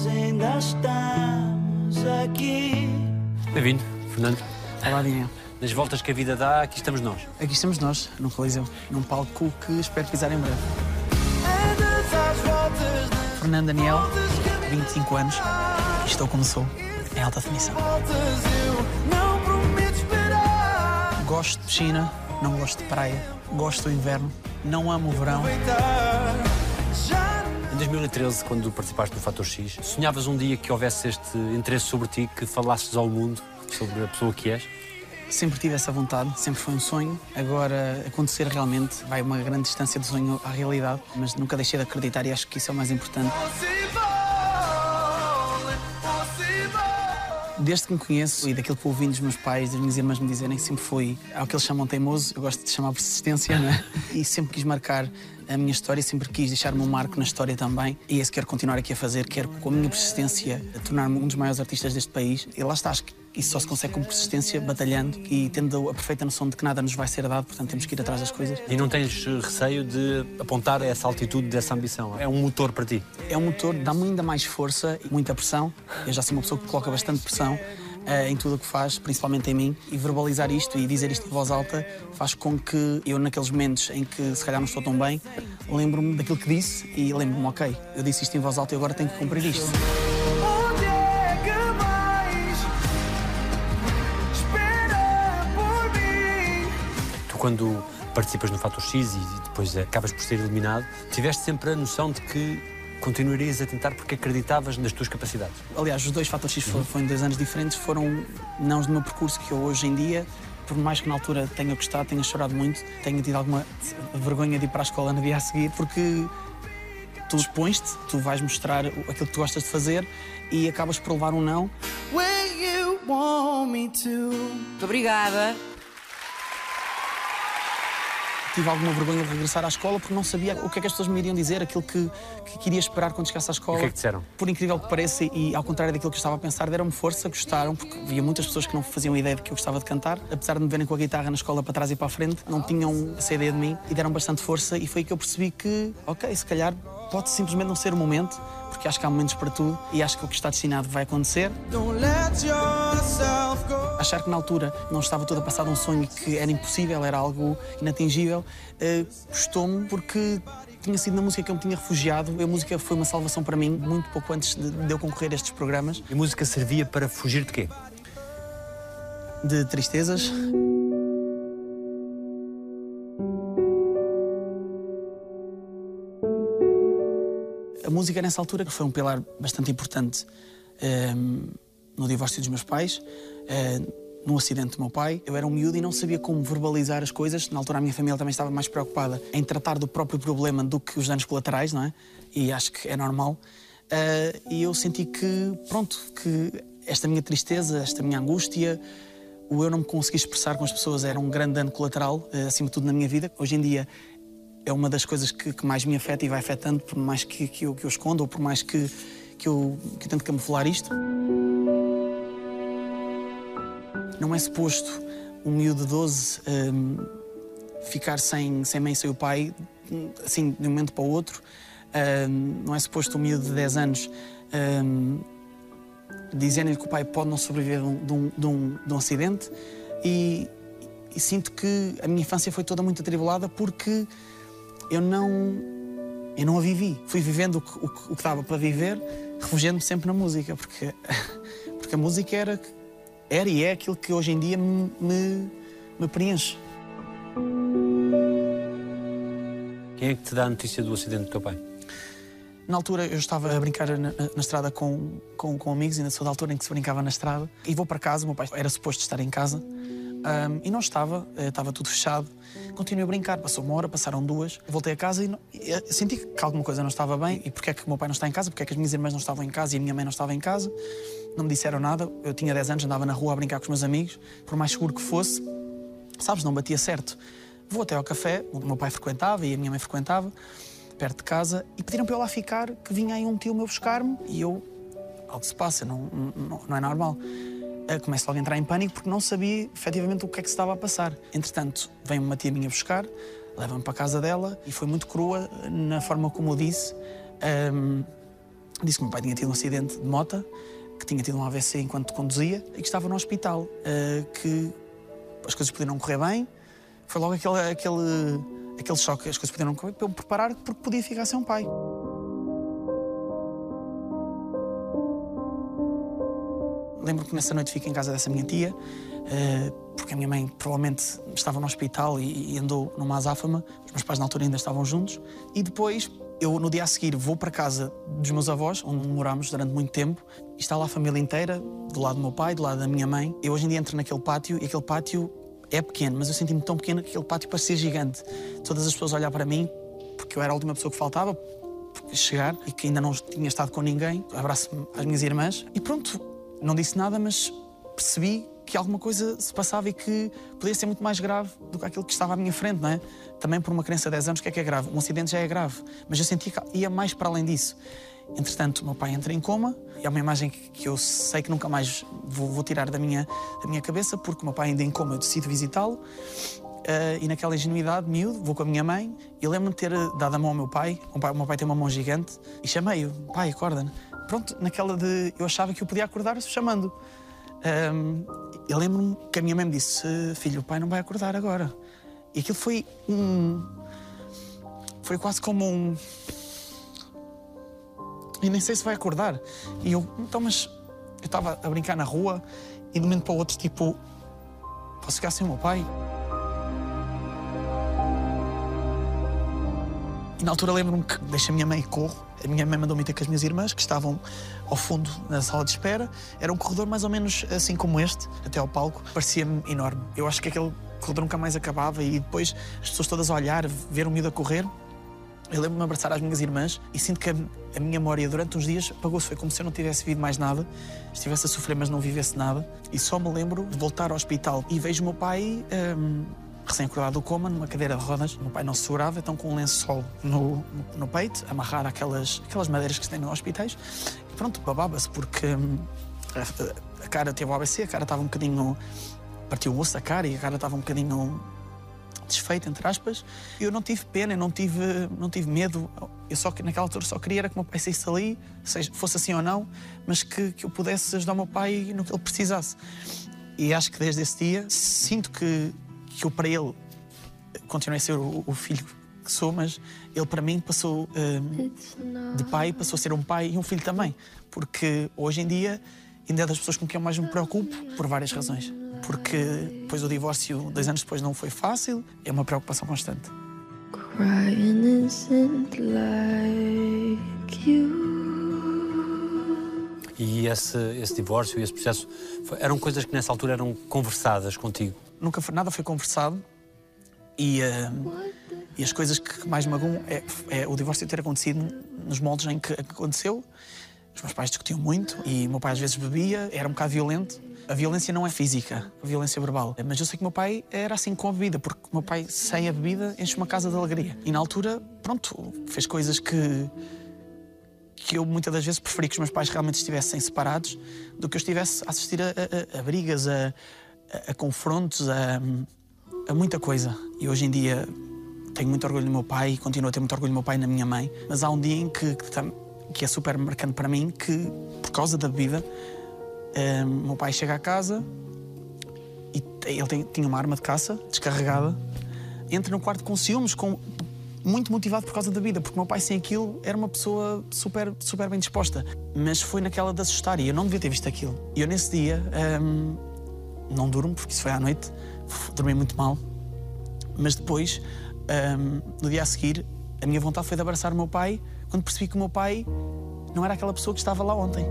nós ainda estamos aqui. Bem-vindo, Fernando. Olá, Daniel. Nas voltas que a vida dá, aqui estamos nós. Aqui estamos nós, num Coliseu, num palco que espero pisar em breve. Fernando Daniel, voltas que 25 anos, e estou como sou, em alta definição. Gosto de piscina, não gosto de praia, gosto do inverno, não amo o verão. Aproveitar. Já Em 2013, quando participaste do Fator X, sonhavas um dia que houvesse este interesse sobre ti, que falasses ao mundo sobre a pessoa que és? Sempre tive essa vontade, sempre foi um sonho. Agora, acontecer realmente vai uma grande distância do sonho à realidade, mas nunca deixei de acreditar e acho que isso é o mais importante. Desde que me conheço e daquilo que ouvi dos meus pais, das minhas irmãs me dizerem, sempre fui ao que eles chamam teimoso, eu gosto de chamar persistência, não é? E sempre quis marcar a minha história, sempre quis deixar o meu marco na história também. E que quero continuar aqui a fazer, quero com a minha persistência tornar-me um dos maiores artistas deste país. E lá está, acho que isso só se consegue com persistência, batalhando e tendo a perfeita noção de que nada nos vai ser dado, portanto temos que ir atrás das coisas. E não tens receio de apontar essa altitude dessa ambição? É um motor para ti? É um motor, dá-me ainda mais força e muita pressão. Eu já sou uma pessoa que coloca bastante pressão eh, em tudo o que faz, principalmente em mim. E verbalizar isto e dizer isto em voz alta faz com que eu, naqueles momentos em que se calhar não estou tão bem, lembro-me daquilo que disse e lembro-me, ok, eu disse isto em voz alta e agora tenho que cumprir isto. Onde é que vais? Espera por mim. Tu, quando participas no Fator X e depois acabas por ser eliminado, tiveste sempre a noção de que continuarias a tentar porque acreditavas nas tuas capacidades. Aliás, os dois fatores X foram, foram em dois anos diferentes, foram não do meu percurso que eu hoje em dia, por mais que na altura tenha gostado, tenha chorado muito, tenha tido alguma vergonha de ir para a escola no dia a seguir, porque tu expões-te, tu vais mostrar o- aquilo que tu gostas de fazer e acabas por levar um não. When you want me to. Muito obrigada. Tive alguma vergonha de regressar à escola porque não sabia o que é que as pessoas me iriam dizer, aquilo que, que queria esperar quando chegasse à escola. O que é que disseram? Por incrível que pareça, e ao contrário daquilo que eu estava a pensar, deram-me força, gostaram, porque havia muitas pessoas que não faziam ideia de que eu gostava de cantar. Apesar de me verem com a guitarra na escola para trás e para a frente, não tinham essa ideia de mim e deram bastante força. E foi aí que eu percebi que, ok, se calhar pode simplesmente não ser o momento, porque acho que há momentos para tudo e acho que o que está destinado vai acontecer. Achar que na altura não estava tudo a passar de um sonho que era impossível, era algo inatingível, eh, custou-me porque tinha sido na música que eu me tinha refugiado. A música foi uma salvação para mim, muito pouco antes de, de eu concorrer a estes programas, E a música servia para fugir de quê? de tristezas. A música nessa altura foi um pilar bastante importante ehm, no divórcio dos meus pais, eh, no acidente do meu pai. Eu era um miúdo e não sabia como verbalizar as coisas. Na altura a minha família também estava mais preocupada em tratar do próprio problema do que os danos colaterais, não é? E acho que é normal. Eh, e eu senti que, pronto, que esta minha tristeza, esta minha angústia, o eu não me conseguir expressar com as pessoas era um grande dano colateral, eh, acima de tudo na minha vida. Hoje em dia é uma das coisas que, que mais me afeta e vai afetando, por mais que, que, eu, que eu esconda ou por mais que, que, eu, que eu tento camuflar isto. Não é suposto um miúdo de 12 hum, ficar sem, sem mãe sem o pai, assim, de um momento para o outro. Hum, não é suposto um miúdo de 10 anos hum, dizendo-lhe que o pai pode não sobreviver um, de um, de um, de um acidente. E, e sinto que a minha infância foi toda muito atribulada porque eu não, eu não a vivi. Fui vivendo o que, o o que dava para viver, refugiando-me sempre na música, porque, porque a música era, era e é aquilo que hoje em dia me, me, me preenche. Quem é que te dá a notícia do acidente do teu pai? Na altura eu estava a brincar na, na- na estrada com, com, com amigos, ainda sou da altura em que se brincava na estrada. E vou para casa, o meu pai era suposto estar em casa. Ahm, e não estava, eh, estava tudo fechado. Continuei a brincar, passou uma hora, passaram duas. Voltei a casa e, não- e, eh, senti que alguma coisa não estava bem. E porquê é que o meu pai não está em casa? Porquê é que as minhas irmãs não estavam em casa e a minha mãe não estava em casa? Não me disseram nada. Eu tinha 10 anos, andava na rua a brincar com os meus amigos. Por mais seguro que fosse, sabes, não batia certo. Vou até ao café, o meu pai frequentava e a minha mãe frequentava, perto de casa, e pediram para eu lá ficar, que vinha aí um tio meu buscar-me, e eu, algo se passa, não, não, não é normal. Eh, Começo logo a entrar em pânico porque não sabia efetivamente o que é que se estava a passar. Entretanto, vem uma tia minha buscar, leva-me para a casa dela e foi muito crua na forma como eu disse. Ahm, disse que o meu pai tinha tido um acidente de moto, que tinha tido um AVC enquanto conduzia e que estava no hospital, eh, que as coisas podiam não correr bem. Foi logo aquele, aquele, aquele choque, as coisas podiam não correr bem, para eu me preparar porque podia ficar sem um pai. Lembro que nessa noite fiquei em casa dessa minha tia, eh, porque a minha mãe provavelmente estava no hospital e, andou numa azáfama. Os meus pais na altura ainda estavam juntos. E depois, eu no dia a seguir vou para casa dos meus avós, onde morámos durante muito tempo, e está lá a família inteira, do lado do meu pai, do lado da minha mãe. Eu hoje em dia entro naquele pátio e aquele pátio é pequeno, mas eu senti-me tão pequeno que aquele pátio parecia gigante. Todas as pessoas olhar para mim, porque eu era a última pessoa que faltava, chegar e que ainda não tinha estado com ninguém. Abraço-me às minhas irmãs e pronto, não disse nada, mas percebi que alguma coisa se passava e que podia ser muito mais grave do que aquilo que estava à minha frente, não é? Também por uma criança de 10 anos, o que é que é grave? Um acidente já é grave, mas eu senti que ia mais para além disso. Entretanto, meu pai entra em coma e é uma imagem que, eu sei que nunca mais vou, tirar da minha, da minha cabeça, porque o meu pai ainda em coma, eu decido visitá-lo. eh, e naquela ingenuidade, miúdo, vou com a minha mãe e lembro-me de ter dado a mão ao meu pai. O, pai. o meu pai tem uma mão gigante e chamei-o: pai, acorda Pronto, naquela de. Eu achava que eu podia acordar chamando. Ahm, eu lembro-me que a minha mãe me disse: Filho, o pai não vai acordar agora. E aquilo foi um. Foi quase como um. E nem sei se vai acordar. E eu, então, mas. Eu estava a brincar na rua e de um momento para o outro, tipo. Posso ficar sem o meu pai? E na altura lembro-me que deixo a minha mãe e corro. A minha mãe mandou-me ter com as minhas irmãs, que estavam ao fundo na sala de espera. Era um corredor mais ou menos assim como este, até ao palco. Parecia-me enorme. Eu acho que aquele corredor nunca mais acabava e depois as pessoas todas a olhar, ver o miúdo a correr. Eu lembro-me abraçar às minhas irmãs e sinto que a, a minha memória durante uns dias apagou-se. Foi como se eu não tivesse vivido mais nada, estivesse a sofrer, mas não vivesse nada. E só me lembro de voltar ao hospital e vejo o meu pai. hum, recém-acordado do coma, numa cadeira de rodas. O meu pai não se segurava, então com um lençol no, no, no peito, amarrar aquelas, aquelas madeiras que se tem nos hospitais. E pronto, babava-se, porque hum, a, a cara teve o ABC, a cara estava um bocadinho. partiu o osso da cara e a cara estava um bocadinho desfeita, entre aspas. Eu não tive pena, eu não tive, não tive medo. Eu só que naquela altura só queria era que o meu pai saísse dali, seja, fosse assim ou não, mas que, que eu pudesse ajudar o meu pai no que ele precisasse. E acho que desde esse dia sinto que, que eu para ele continuei a ser o, o filho que sou, mas ele para mim passou hum, de pai, passou a ser um pai e um filho também. Porque hoje em dia ainda é das pessoas com quem eu mais me preocupo por várias razões. Porque depois do divórcio, dois anos depois, não foi fácil, é uma preocupação constante. Crying innocent like you. E esse, esse divórcio e esse processo foi- eram coisas que nessa altura eram conversadas contigo. Nunca foi, nada foi conversado e, hum, e as coisas que mais magoam é, é o divórcio ter acontecido nos moldes em que aconteceu. Os meus pais discutiam muito e meu pai às vezes bebia, era um bocado violento. A violência não é física, a violência é verbal. Mas eu sei que meu pai era assim com a bebida, porque meu pai, sem a bebida, enche uma casa de alegria. E na altura, pronto, fez coisas que, que eu muitas das vezes preferi que os meus pais realmente estivessem separados do que eu estivesse a assistir a, a- a- brigas, a, a- confrontos, a, muita coisa. E hoje em dia tenho muito orgulho do meu pai e continuo a ter muito orgulho do meu pai e na minha mãe. Mas há um dia em que, que, é super marcante para mim que, por causa da bebida, eh, meu pai chega à casa e ele tem- tinha uma arma de caça descarregada, entra no quarto com ciúmes, com, muito motivado por causa da vida, porque meu pai sem aquilo era uma pessoa super, super bem disposta. Mas foi naquela de assustar e eu não devia ter visto aquilo. E eu nesse dia hum, não durmo, porque isso foi à noite, dormi muito mal. Mas depois, hum, no dia a seguir, a minha vontade foi de abraçar o meu pai quando percebi que o meu pai não era aquela pessoa que estava lá ontem.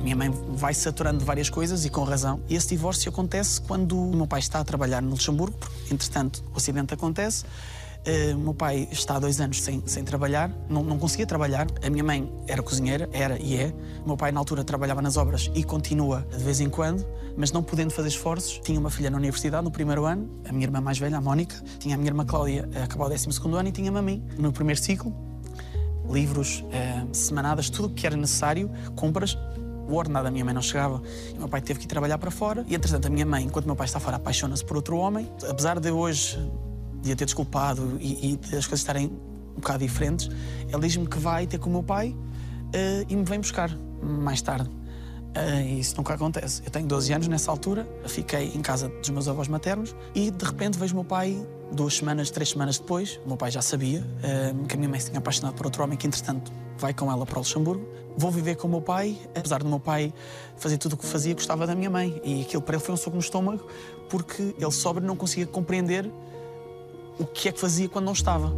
A minha mãe vai se saturando de várias coisas e com razão. E esse divórcio acontece quando o meu pai está a trabalhar no Luxemburgo, porque, entretanto, o acidente acontece. O meu pai está há dois anos sem, sem trabalhar, não, não conseguia trabalhar. A minha mãe era cozinheira, era e é. O meu pai, na altura, trabalhava nas obras e continua de vez em quando, mas não podendo fazer esforços. Tinha uma filha na universidade no primeiro ano, a minha irmã mais velha, a Mónica. Tinha a minha irmã Cláudia a acabar o 12 ano e tinha-me a mim no primeiro ciclo livros, eh, semanadas, tudo o que era necessário, compras. O ordenado da minha mãe não chegava e meu pai teve que ir trabalhar para fora. E entretanto, a minha mãe, enquanto meu pai está fora, apaixona-se por outro homem. Apesar de hoje de a ter desculpado e, e de as coisas estarem um bocado diferentes. Ele diz-me que vai ter com o meu pai eh, e me vem buscar mais tarde. E isso nunca acontece. Eu tenho 12 anos nessa altura, fiquei em casa dos meus avós maternos e de repente vejo meu pai duas semanas, três semanas depois. O meu pai já sabia eh, que a minha mãe se tinha apaixonado por outro homem que, entretanto, vai com ela para o Luxemburgo. Vou viver com o meu pai, apesar do meu pai fazer tudo o que fazia, gostava da minha mãe. E aquilo para ele foi um soco no estômago porque ele sóbrio não conseguia compreender o que é que fazia quando não estava.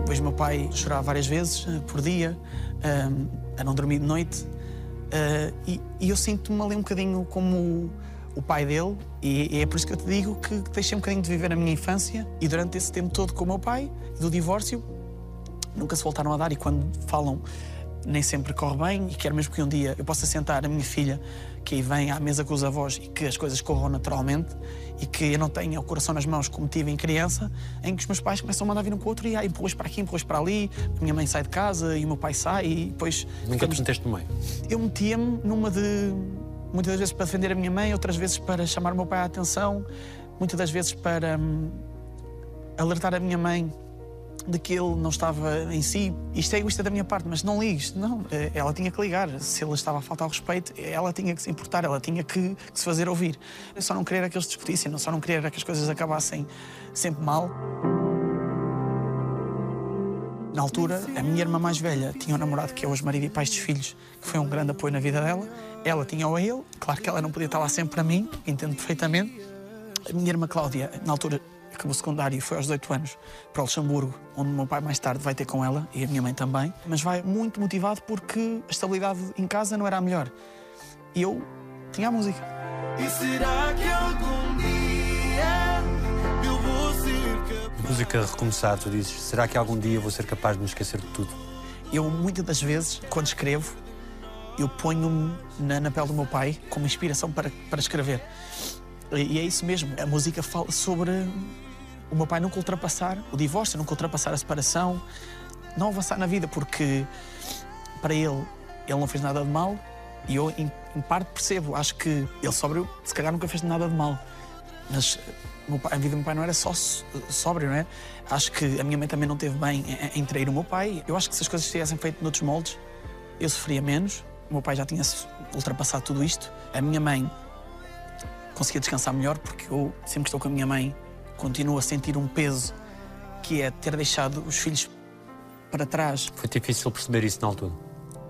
Depois meu pai chorava várias vezes eh, por dia, eh, a não dormir de noite. e, e eu sinto-me ali um bocadinho como o, pai dele, e, é por isso que eu te digo que deixei um bocadinho de viver a minha infância. E durante esse tempo todo com o meu pai, do divórcio, nunca se voltaram a dar. E quando falam, nem sempre corre bem. E quero mesmo que um dia eu possa sentar a minha filha, que aí vem à mesa com os avós e que as coisas corram naturalmente e que eu não tenha o coração nas mãos como tive em criança, em que os meus pais começam a mandar vir um com o outro e ah, empurras para aqui, empurras para ali. A minha mãe sai de casa e o meu pai sai e depois. Nunca te ficamos- meteste no meio. eu metia-me numa de. Muitas das vezes para defender a minha mãe, outras vezes para chamar o meu pai à atenção, muitas das vezes para hum, alertar a minha mãe de que ele não estava em si. Isto é egoísta da minha parte, mas não ligues. Não, eh, ela tinha que ligar. Se ele estava a faltar ao respeito, ela tinha que se importar, ela tinha que, que se fazer ouvir. Eu só não queria era que eles discutissem, não só não queria era que as coisas acabassem sempre mal. Na altura, a minha irmã mais velha tinha um namorado que é hoje marido e pai dos filhos, que foi um grande apoio na vida dela. Ela tinha-o a ele, claro que ela não podia estar lá sempre para mim, entendo perfeitamente. A minha irmã Cláudia, na altura, acabou o secundário e foi aos 18 anos para o Luxemburgo, onde o meu pai mais tarde vai ter com ela e a minha mãe também. Mas vai muito motivado porque a estabilidade em casa não era a melhor. E eu tinha a música. E será que algum dia eu vou ser capaz? Música recomeçar, tu dizes, será que algum dia vou ser capaz de me esquecer de tudo? Eu, muitas das vezes, quando escrevo, eu ponho-me na, na pele do meu pai como inspiração para, para escrever. E, é isso mesmo. A música fala sobre o meu pai nunca ultrapassar o divórcio, nunca ultrapassar a separação, não avançar na vida, porque para ele, ele não fez nada de mal e eu, em, em parte, percebo. Acho que ele sóbrio, se calhar, nunca fez nada de mal. Mas meu pai- a vida do meu pai não era só so- sóbrio, não é? Acho que a minha mãe também não teve bem em, em trair o meu pai. Eu acho que se as coisas tivessem feito noutros moldes, eu sofria menos. O meu pai já tinha ultrapassado tudo isto. A minha mãe conseguia descansar melhor, porque eu, sempre que estou com a minha mãe, continuo a sentir um peso que é ter deixado os filhos para trás. Foi difícil perceber isso na altura.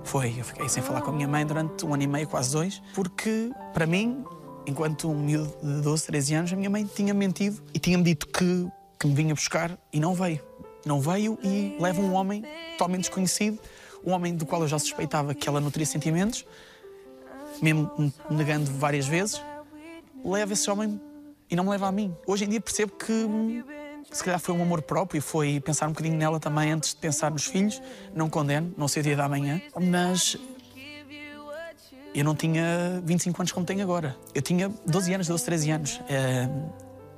Foi, eu fiquei sem falar com a minha mãe durante um ano e meio, quase dois, porque, para mim, enquanto um miúdo de 12, 13 anos, a minha mãe tinha mentido e tinha-me dito que, que me vinha buscar e não veio. Não veio e leva um homem totalmente desconhecido, um homem do qual eu já suspeitava que ela nutria sentimentos, mesmo me negando várias vezes, leva esse homem e não me leva a mim. Hoje em dia percebo que se calhar foi um amor próprio, foi pensar um bocadinho nela também antes de pensar nos filhos. Não condeno, não sei o dia da manhã, mas eu não tinha 25 anos como tenho agora. Eu tinha 12 anos, 12, 13 anos. Eh,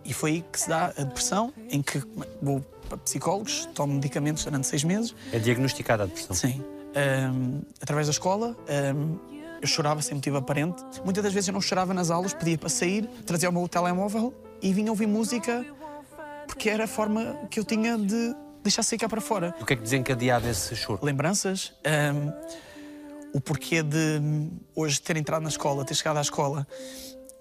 E foi aí que se dá a depressão, em que vou para psicólogos, tomo medicamentos durante seis meses. É diagnosticada a depressão. Sim. Ahm, através da escola, ahm, eu chorava sem motivo aparente. Muitas das vezes eu não chorava nas aulas, pedia para sair, trazia o meu telemóvel e vinha ouvir música porque era a forma que eu tinha de deixar sair cá para fora. O que é que desencadeava esse choro? Lembranças, ahm, o porquê de hum, hoje ter entrado na escola, ter chegado à escola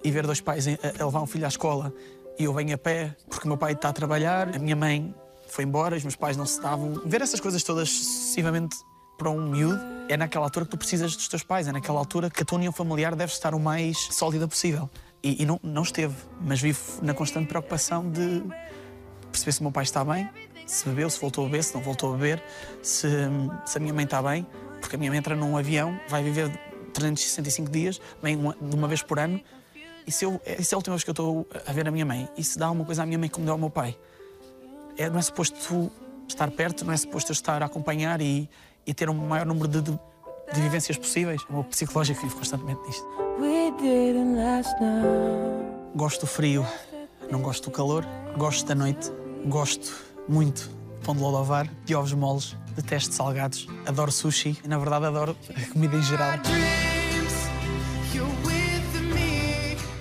e ver dois pais a, a levar um filho à escola e eu venho a pé porque o meu pai está a trabalhar, a minha mãe foi embora, os meus pais não se davam. Ver essas coisas todas sucessivamente para um miúdo é naquela altura que tu precisas dos teus pais, é naquela altura que a tua união familiar deve estar o mais sólida possível. E, e não, não esteve, mas vivo na constante preocupação de perceber se o meu pai está bem, se bebeu, se voltou a beber, se não voltou a beber, se, se a minha mãe está bem, porque a minha mãe entra num avião, vai viver 365 dias, vem uma, de uma vez por ano, e se, eu, e se é a última vez que eu estou a ver a minha mãe, e se dá uma coisa à minha mãe como deu ao meu pai, é, não é suposto estar perto, não é suposto estar a acompanhar e, e ter um maior número de, de, de vivências possíveis. O meu psicológico vive constantemente now. Gosto do frio, não gosto do calor, gosto da noite, gosto muito de pão de lodovar, de ovos moles, detesto salgados, adoro sushi e, na verdade, adoro a comida em geral.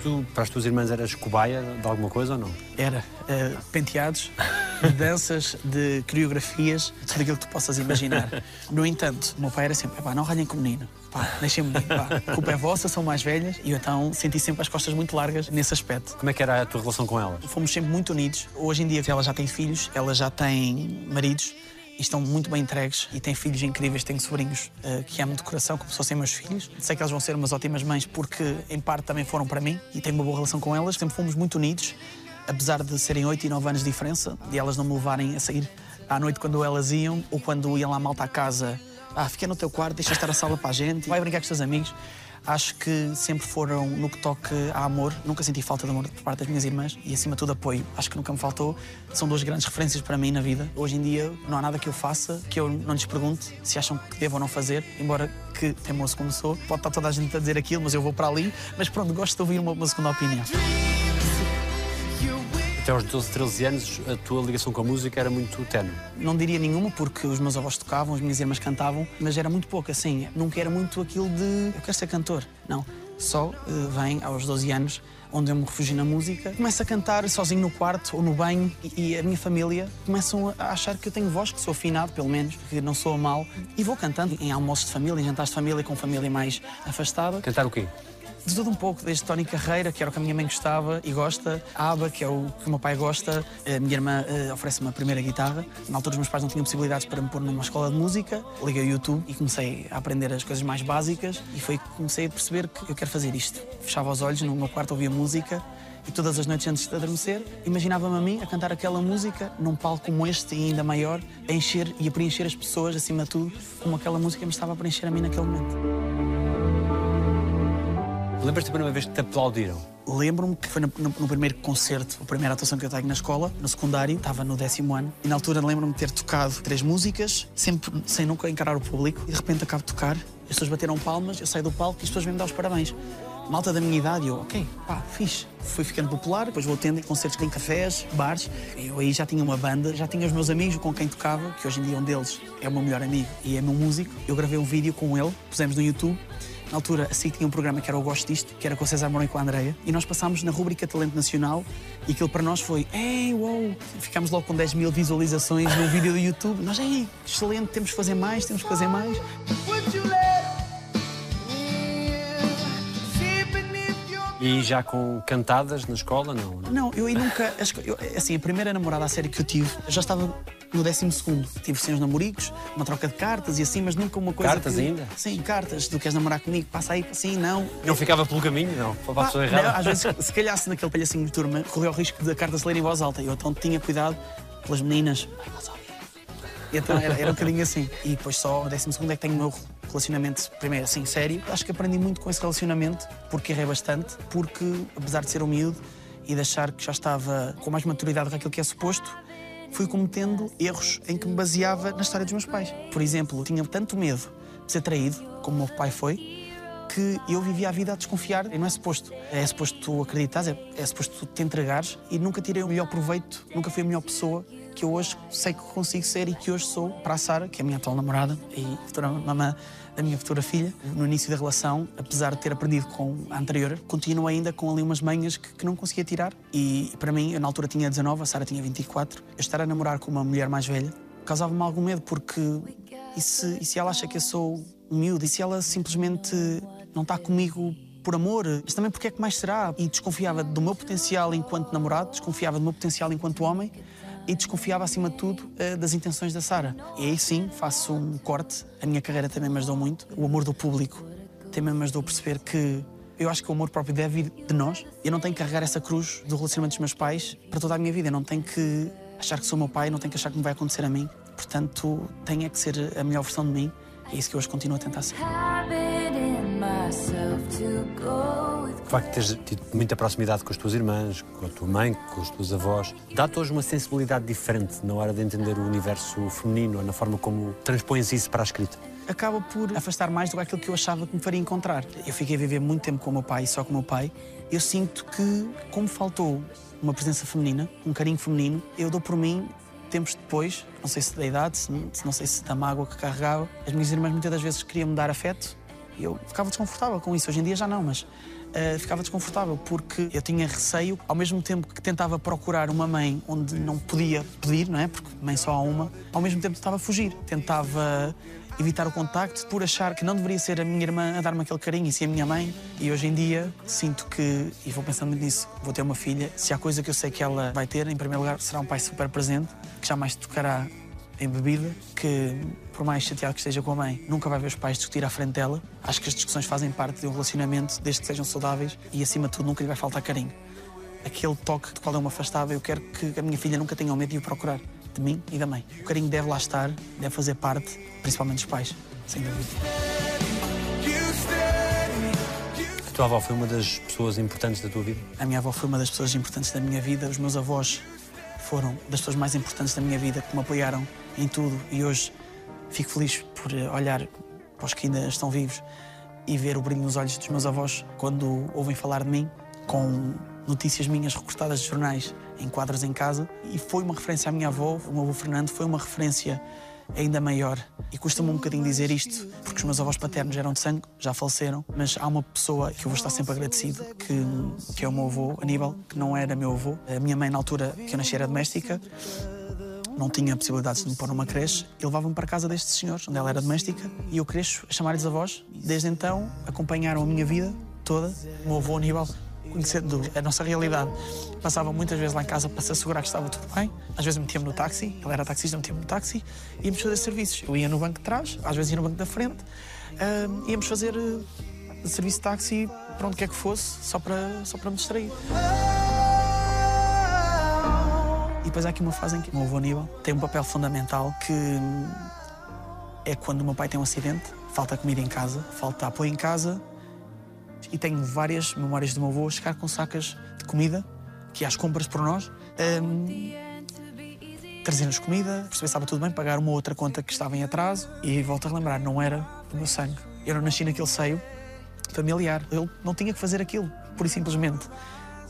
Tu, para as tuas irmãs, eras cobaia de alguma coisa ou não? Era eh, penteados, de danças, de coreografias, tudo aquilo que tu possas imaginar. No entanto, o meu pai era sempre: pá, não ralhem com o menino. Pá, deixem-me bem, pá. A culpa é vossa, são mais velhas. E eu então senti sempre as costas muito largas nesse aspecto. Como é que era a tua relação com elas? Fomos sempre muito unidos. Hoje em dia ela já tem filhos, ela já tem maridos e estão muito bem entregues e têm filhos incríveis, tenho sobrinhos eh, que amo de coração, como se fossem meus filhos. Sei que elas vão ser umas ótimas mães porque, em parte, também foram para mim e tenho uma boa relação com elas. Sempre fomos muito unidos, apesar de serem 8 e 9 anos de diferença, de elas não me levarem a sair à noite quando elas iam ou quando iam lá malta à casa. Ah, fica no teu quarto, deixa estar a sala para a gente, vai brincar com os teus amigos. Acho que sempre foram no que toque a amor. Nunca senti falta de amor por parte das minhas irmãs e, acima de tudo, apoio. Acho que nunca me faltou. São duas grandes referências para mim na vida. Hoje em dia, não há nada que eu faça que eu não lhes pergunte se acham que devo ou não fazer, embora que teimoso como sou. Pode estar toda a gente a dizer aquilo, mas eu vou para ali. Mas pronto, gosto de ouvir uma, uma segunda opinião. Até aos 12, 13 anos, a tua ligação com a música era muito tenue. Não diria nenhuma, porque os meus avós tocavam, as minhas irmãs cantavam, mas era muito pouco, assim. Nunca era muito aquilo de eu quero ser cantor. Não. Só eh, vem aos 12 anos, onde eu me refugio na música, começo a cantar sozinho no quarto ou no banho e, e a minha família começam a achar que eu tenho voz, que sou afinado, pelo menos, que não sou mal. E vou cantando em almoços de família, em jantares de família, com família mais afastada. Cantar o quê? De tudo um pouco, desde Tony Carreira, que era o que a minha mãe gostava e gosta, ABBA, que é o que o meu pai gosta, a minha irmã eh, oferece-me a primeira guitarra. Na altura os meus pais não tinham possibilidades para me pôr numa escola de música. Liguei o YouTube e comecei a aprender as coisas mais básicas e foi que comecei a perceber que eu quero fazer isto. Fechava os olhos no meu quarto, ouvia música e todas as noites antes de adormecer, imaginava-me a mim a cantar aquela música num palco como este e ainda maior, a encher e a preencher as pessoas, acima de tudo, como aquela música me estava a preencher a mim naquele momento. Lembras-te da primeira vez que te aplaudiram? Lembro-me que foi no, no- no primeiro concerto, a primeira atuação que eu tenho na escola, no secundário, estava no décimo ano, e na altura lembro-me de ter tocado três músicas, sempre sem nunca encarar o público, e de repente acabo de tocar, as pessoas bateram palmas, eu saio do palco e as pessoas vêm-me dar os parabéns. Malta da minha idade, eu, ok, pá, fixe. Fui ficando popular, depois vou tendo concertos em cafés, bares. Eu aí já tinha uma banda, já tinha os meus amigos com quem tocava, que hoje em dia um deles é o meu melhor amigo e é meu músico. Eu gravei um vídeo com ele, pusemos no YouTube. Na altura, assim tinha um programa que era o Gosto Disto, que era com o César Mourão e com a Andreia, e nós passámos na rúbrica Talento Nacional, e aquilo para nós foi, ei, uou! Ficámos logo com 10 mil visualizações no vídeo do YouTube. Nós, ei, excelente, temos que fazer mais, temos que fazer mais. E já com cantadas na escola, não? Não, eu aí nunca. eu- assim, a primeira namorada a sério que eu tive, eu já estava no 12 segundo. Tive sim uns namoricos, uma troca de cartas e assim, mas nunca uma coisa. Cartas que- ainda? Sim, cartas. Tu queres namorar comigo? Passa aí, sim, não. Não ficava pelo caminho, não? Para a pessoa não, errada. às vezes, se calhasse naquele palhacinho de turma, corria o risco de a carta se ler em voz alta. Eu então tinha cuidado pelas meninas. Vai, voz alta. Então era, era um bocadinho assim. E depois só no 12 segundo é que tenho o meu relacionamento, primeiro assim, sério. Acho que aprendi muito com esse relacionamento, porque errei bastante, porque apesar de ser um miúdo e de achar que já estava com mais maturidade daquilo que é suposto, fui cometendo erros em que me baseava na história dos meus pais. Por exemplo, tinha tanto medo de ser traído, como o meu pai foi, que eu vivia a vida a desconfiar e não é suposto. É suposto tu acreditares, é, é suposto tu te entregares e nunca tirei o melhor proveito, nunca fui a melhor pessoa que eu hoje sei que consigo ser e que hoje sou para a Sara, que é a minha atual namorada e futura mamã da minha futura filha. No início da relação, apesar de ter aprendido com a anterior, continuo ainda com ali umas manhas que, que não conseguia tirar. E para mim, eu na altura tinha 19, a Sara tinha 24, eu estar a namorar com uma mulher mais velha causava-me algum medo, porque e se, e se ela acha que eu sou um miúdo? E se ela simplesmente não está comigo por amor? Mas também porque é que mais será? E desconfiava do meu potencial enquanto namorado, desconfiava do meu potencial enquanto homem e desconfiava, acima de tudo, eh, das intenções da Sara. E aí sim faço um corte. A minha carreira também me ajudou muito. O amor do público também me ajudou a perceber que eu acho que o amor próprio deve vir de nós. Eu não tenho que carregar essa cruz do relacionamento dos meus pais para toda a minha vida. Eu não tenho que achar que sou meu pai, não tenho que achar que me vai acontecer a mim. Portanto, tenho é que ser a melhor versão de mim. É isso que eu hoje continuo a tentar ser. O facto de teres tido muita proximidade com as tuas irmãs, com a tua mãe, com os teus avós, dá-te hoje uma sensibilidade diferente na hora de entender o universo feminino, ou na forma como transpões isso para a escrita. acaba por afastar mais do que aquilo que eu achava que me faria encontrar. Eu fiquei a viver muito tempo com o meu pai, só com o meu pai. Eu sinto que, como faltou uma presença feminina, um carinho feminino, eu dou por mim, tempos depois, não sei se da idade, se, se não sei se da mágoa que carregava, as minhas irmãs muitas das vezes queriam me dar afeto e eu ficava desconfortável com isso. Hoje em dia já não, mas uh, ficava desconfortável, porque eu tinha receio, ao mesmo tempo que tentava procurar uma mãe onde não podia pedir, não é? Porque mãe só há uma, ao mesmo tempo tentava fugir, tentava evitar o contacto por achar que não deveria ser a minha irmã a dar-me aquele carinho e sim a minha mãe. E hoje em dia sinto que, e vou pensando nisso, vou ter uma filha. Se há coisa que eu sei que ela vai ter, em primeiro lugar, será um pai super presente, que jamais tocará em bebida, que por mais chateado que esteja com a mãe, nunca vai ver os pais discutir à frente dela. Acho que as discussões fazem parte de um relacionamento, desde que sejam saudáveis e, acima de tudo, nunca lhe vai faltar carinho. Aquele toque do qual eu me afastava, eu quero que a minha filha nunca tenha o medo de o procurar, de mim e da mãe. O carinho deve lá estar, deve fazer parte, principalmente dos pais, sem dúvida. A tua avó foi uma das pessoas importantes da tua vida? A minha avó foi uma das pessoas importantes da minha vida, os meus avós foram das pessoas mais importantes da minha vida, que me apoiaram em tudo e hoje fico feliz por eh, olhar para os que ainda estão vivos e ver o brilho nos olhos dos meus avós quando ouvem falar de mim, com notícias minhas recortadas de jornais em quadros em casa. E foi uma referência à minha avó, o meu avô Fernando, foi uma referência ainda maior. E custa-me um bocadinho dizer isto, porque os meus avós paternos eram de sangue, já faleceram, mas há uma pessoa que eu vou estar sempre agradecido, que, que é o meu avô, Aníbal, que não era meu avô. A minha mãe, na altura que eu nasci, era doméstica, não tinha possibilidades de me pôr numa creche, e levava-me para casa destes senhores, onde ela era doméstica, e eu cresço a chamar-lhes avós. Desde então, acompanharam a minha vida toda. O meu avô Aníbal conhecendo a nossa realidade. Passava muitas vezes lá em casa para se assegurar que estava tudo bem. Às vezes metia-me no táxi, ele era taxista, metia-me no táxi, íamos fazer serviços. Eu ia no banco de trás, às vezes ia no banco da frente, uh, íamos fazer uh, serviço de táxi para onde quer que fosse, só para, só para me distrair. Depois há aqui uma fase em que o meu avô Aníbal tem um papel fundamental que é quando o meu pai tem um acidente, falta comida em casa, falta apoio em casa, e tenho várias memórias do meu avô chegar com sacas de comida, que às compras por nós, um, trazer-nos comida, perceber se estava tudo bem, pagar uma outra conta que estava em atraso e volto a relembrar, não era do meu sangue. Eu não nasci naquele seio familiar. Ele não tinha que fazer aquilo, pura e simplesmente.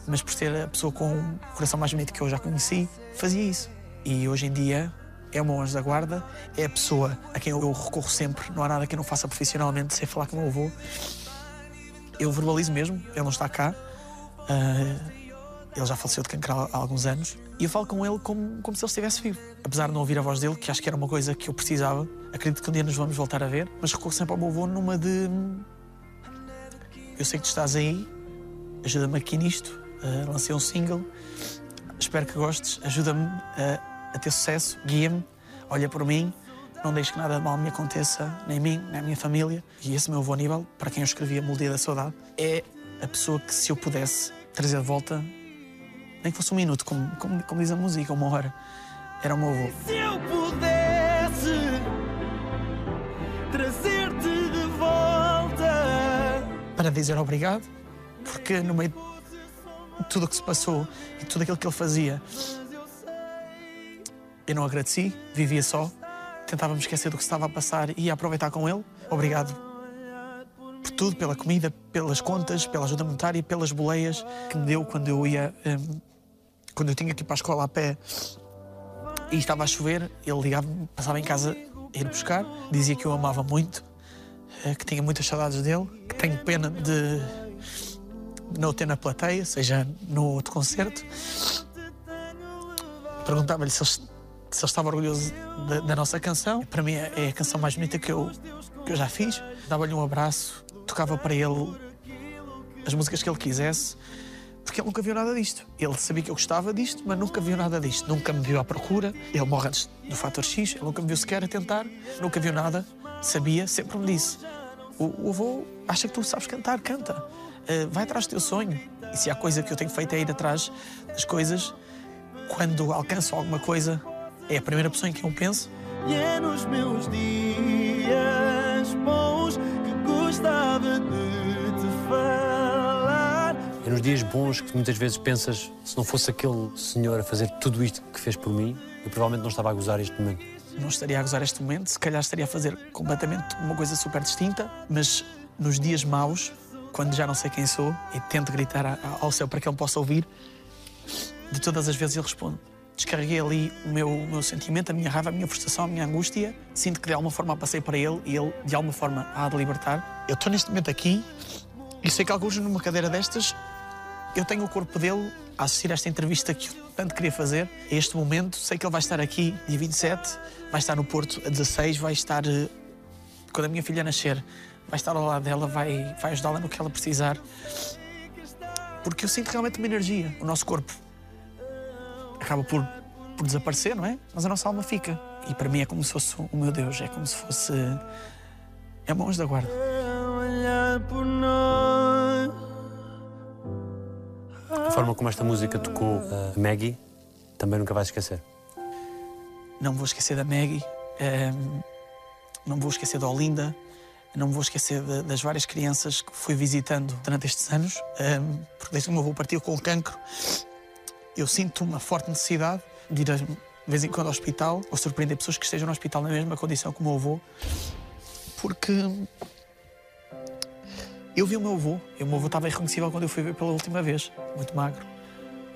Mas por ser a pessoa com o coração mais bonito que eu já conheci, fazia isso. E hoje em dia é o meu anjo da guarda, é a pessoa a quem eu recorro sempre. Não há nada que eu não faça profissionalmente sem falar com o meu avô eu verbalizo mesmo, ele não está cá. Uh, ele já faleceu de cancro há alguns anos. E eu falo com ele como, como se ele estivesse vivo. Apesar de não ouvir a voz dele, que acho que era uma coisa que eu precisava, acredito que um dia nos vamos voltar a ver, mas recorro sempre ao meu avô numa de. Eu sei que tu estás aí, ajuda-me aqui nisto. Uh, lancei um single, espero que gostes, ajuda-me a, a ter sucesso, guia-me, olha por mim. Não deixe que nada mal me aconteça, nem a mim, nem à minha família. E esse meu avô Aníbal, para quem eu escrevi a Melodia da Saudade, é a pessoa que, se eu pudesse trazer de volta, nem que fosse um minuto, como, como, como diz a música, uma hora, era o meu avô. Se eu pudesse trazer-te de volta. Para dizer obrigado, porque no meio de tudo o que se passou e tudo aquilo que ele fazia, eu não agradeci, vivia só, tentava me esquecer do que estava a passar e ia aproveitar com ele. Obrigado por tudo, pela comida, pelas contas, pela ajuda monetária, pelas boleias que me deu quando eu ia. Um, quando eu tinha que ir para a escola a pé e estava a chover, ele ligava-me, passava em casa a ir buscar, dizia que eu amava muito, eh, que tinha muitas saudades dele, que tenho pena de não ter na plateia, seja no outro concerto. Perguntava-lhe se se ele estava orgulhoso da, da, nossa canção. Para mim é, é a canção mais bonita que eu, que eu já fiz. Dava-lhe um abraço, tocava para ele as músicas que ele quisesse, porque ele nunca viu nada disto. Ele sabia que eu gostava disto, mas nunca viu nada disto. Nunca me viu à procura. Ele morre antes do fator X, ele nunca me viu sequer a tentar, nunca viu nada. Sabia, sempre me disse: O, o avô acha que tu sabes cantar, canta. Uh, vai atrás do teu sonho. E se há coisa que eu tenho feito é ir atrás das coisas, quando alcanço alguma coisa, é a primeira pessoa em quem eu penso. E é nos meus dias bons que gostava de te falar. É nos dias bons que muitas vezes pensas, se não fosse aquele senhor a fazer tudo isto que fez por mim, eu provavelmente não estava a gozar este momento. Não estaria a gozar este momento, se calhar estaria a fazer completamente uma coisa super distinta, mas nos dias maus, quando já não sei quem sou e tento gritar ao céu para que ele possa ouvir, de todas as vezes ele responde: descarreguei ali o meu, o meu sentimento, a minha raiva, a minha frustração, a minha angústia. Sinto que de alguma forma passei para ele e ele de alguma forma há de libertar. Eu estou neste momento aqui E sei que alguns numa cadeira destas, eu tenho o corpo dele a assistir a esta entrevista que eu tanto queria fazer. Este momento, sei que ele vai estar aqui dia 27, vai estar no Porto a 16, vai estar eh, quando a minha filha nascer, vai estar ao lado dela, vai, vai ajudá-la no que ela precisar. Porque eu sinto realmente uma energia. O nosso corpo acaba por, por desaparecer, não é? Mas a nossa alma fica. E para mim é como se fosse o meu Deus, é como se fosse. É um anjo da guarda. A forma como esta música tocou a Maggie também nunca vais esquecer. Não vou esquecer da Maggie, ehm, não vou esquecer da Olinda, não me vou esquecer de- das várias crianças que fui visitando durante estes anos, ehm, porque desde que o meu avô partiu com o cancro, eu sinto uma forte necessidade de ir de vez em quando ao hospital ou surpreender pessoas que estejam no hospital na mesma condição que o meu avô, porque eu vi o meu avô, e o meu avô estava irreconhecível quando eu fui ver pela última vez, muito magro,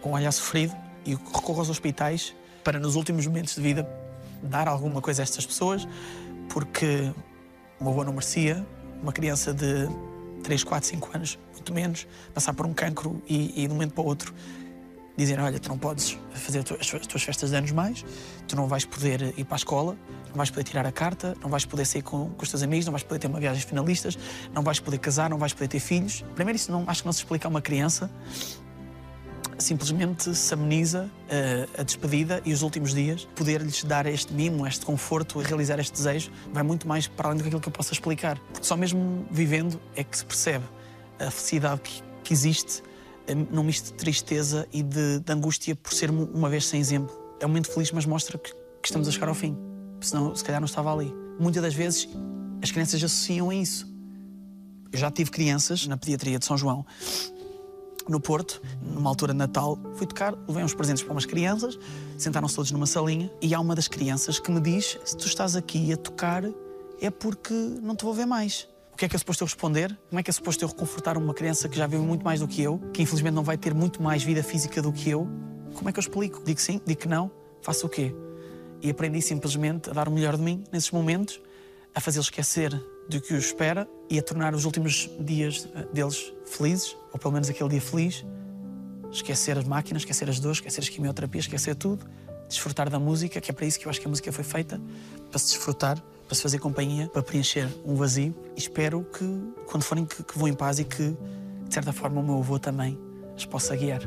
com o olhar sofrido, e recorro aos hospitais para, nos últimos momentos de vida, dar alguma coisa a estas pessoas, porque o meu avô não merecia uma criança de 3, 4, 5 anos, muito menos, passar por um cancro e, e de um momento para o outro dizer: Olha, tu não podes fazer as tuas- as tuas festas de anos mais, tu não vais poder ir para a escola, não vais poder tirar a carta, não vais poder sair com, com os teus amigos, não vais poder ter uma viagem finalistas, não vais poder casar, não vais poder ter filhos. Primeiro, isso não, acho que não se explica a uma criança. Simplesmente se ameniza eh, a despedida e os últimos dias. Poder-lhes dar este mimo, este conforto, realizar este desejo, vai muito mais para além do que eu possa explicar. Porque só mesmo vivendo é que se percebe a felicidade que, que existe eh, num misto de tristeza e de, de angústia por ser um- uma vez sem exemplo. É um momento feliz, mas mostra que, que estamos a chegar ao fim. Senão, se calhar, não estava ali. Muitas das vezes, as crianças associam a isso. Eu já tive crianças na pediatria de São João, no Porto, numa altura de Natal. Fui tocar, levei uns presentes para umas crianças, sentaram-se todos numa salinha e há uma das crianças que me diz: Se tu estás aqui a tocar, é porque não te vou ver mais. O que é que é suposto eu responder? Como é que é suposto eu reconfortar uma criança que já vive muito mais do que eu, que infelizmente não vai ter muito mais vida física do que eu? Como é que eu explico? Digo sim, digo que não, faço o quê? E aprendi simplesmente a dar o melhor de mim nesses momentos, a fazê-los esquecer do que os espera e a tornar os últimos dias eh, deles felizes, ou pelo menos aquele dia feliz. Esquecer as máquinas, esquecer as dores, esquecer as quimioterapias, esquecer tudo. Desfrutar da música, que é para isso que eu acho que a música foi feita para se desfrutar, para se fazer companhia, para preencher um vazio. E espero que, quando forem, que, que vão em paz e que, de certa forma, o meu avô também as possa guiar.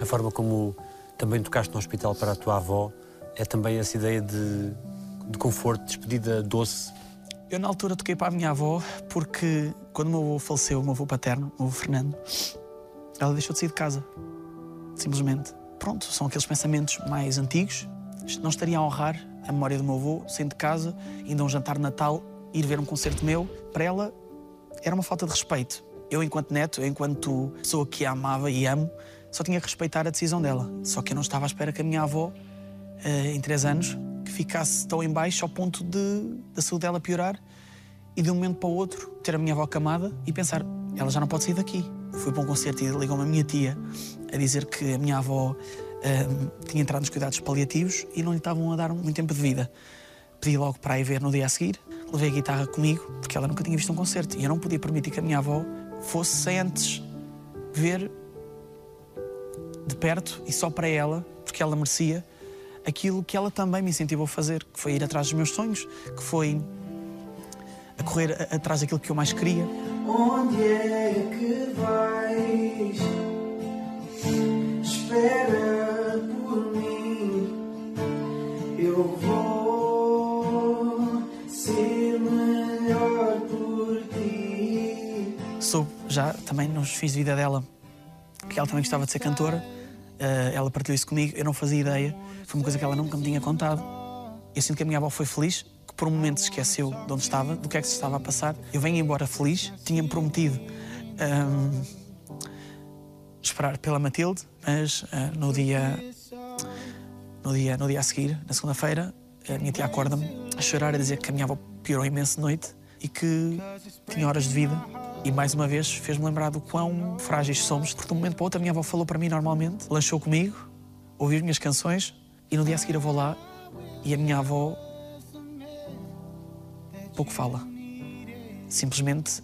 A forma como também tocaste no hospital para a tua avó é também essa ideia de, de conforto, despedida doce. Eu, na altura, toquei para a minha avó porque, quando o meu avô faleceu, o meu avô paterno, o meu avô Fernando, ela deixou de sair de casa. Simplesmente. Pronto, são aqueles pensamentos mais antigos. Não estaria a honrar a memória do meu avô, saindo de casa, indo a um jantar de Natal, ir ver um concerto meu. Para ela, era uma falta de respeito. Eu, enquanto neto, enquanto pessoa que a amava e amo, só tinha que respeitar a decisão dela. Só que eu não estava à espera que a minha avó, em três anos, que ficasse tão em baixo ao ponto de da saúde dela piorar e de um momento para o outro ter a minha avó camada e pensar, ela já não pode sair daqui. Fui para um concerto e ligou-me a minha tia a dizer que a minha avó ehm, tinha entrado nos cuidados paliativos e não lhe estavam a dar muito tempo de vida. Pedi logo para ir ver no dia a seguir, levei a guitarra comigo, porque ela nunca tinha visto um concerto e eu não podia permitir que a minha avó fosse sem antes ver de perto e só para ela, porque ela merecia, aquilo que ela também me incentivou a fazer, que foi ir atrás dos meus sonhos, que foi a correr atrás daquilo que eu mais queria. Onde é que vais? Espera por mim. Eu vou ser melhor por ti. Soube já também nos fins de vida dela que ela também gostava de ser cantora. Eh, ela partilhou isso comigo, eu não fazia ideia. Foi uma coisa que ela nunca me tinha contado. Eu sinto que a minha avó foi feliz, que por um momento se esqueceu de onde estava, do que é que se estava a passar. Eu venho embora feliz, tinha-me prometido ahm, esperar pela Matilde, mas ah, no dia no dia, no dia a seguir, na segunda-feira, a minha tia acorda-me a chorar, a dizer que a minha avó piorou imenso de noite e que tinha horas de vida. E mais uma vez fez-me lembrar do quão frágeis somos, porque de um momento para o outro a minha avó falou para mim normalmente, lanchou comigo, ouviu as minhas canções e no dia a seguir eu vou lá e a minha avó pouco fala. Simplesmente,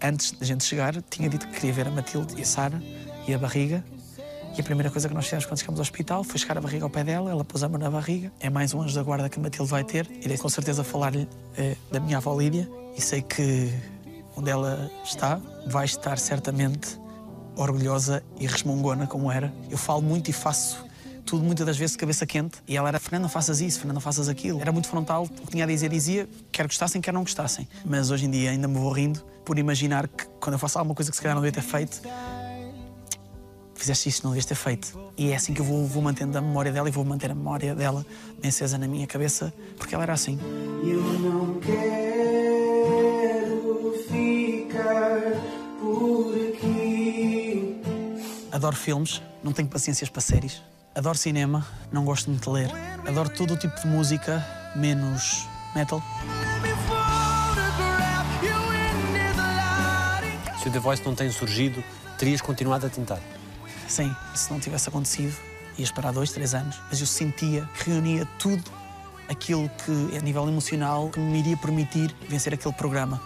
antes da gente chegar, tinha dito que queria ver a Matilde e a Sara e a barriga. E a primeira coisa que nós fizemos quando chegamos ao hospital foi chegar a barriga ao pé dela, ela pôs a mão na barriga. É mais um anjo da guarda que a Matilde vai ter. Irei com certeza falar-lhe eh, da minha avó Lídia e sei que onde ela está vai estar certamente orgulhosa e resmungona como era. Eu falo muito e faço tudo muitas das vezes de cabeça quente. E ela era, Fernanda, faças isso, Fernanda, faças aquilo. Era muito frontal, o que tinha a dizer dizia, quer gostassem, quer não gostassem. Mas hoje em dia ainda me vou rindo por imaginar que quando eu faço alguma coisa que se calhar não devia ter feito, fizeste isso, não devias ter feito. E é assim que eu vou, vou mantendo a memória dela e vou manter a memória dela bem acesa na minha cabeça, porque ela era assim. Eu não quero Adoro filmes, não tenho paciências para séries. Adoro cinema, não gosto muito de ler. Adoro todo o tipo de música, menos metal. Se o The Voice não tem surgido, terias continuado a tentar. Sim, se não tivesse acontecido, ia esperar dois, três anos. Mas eu sentia que reunia tudo aquilo que, a nível emocional, que me iria permitir vencer aquele programa.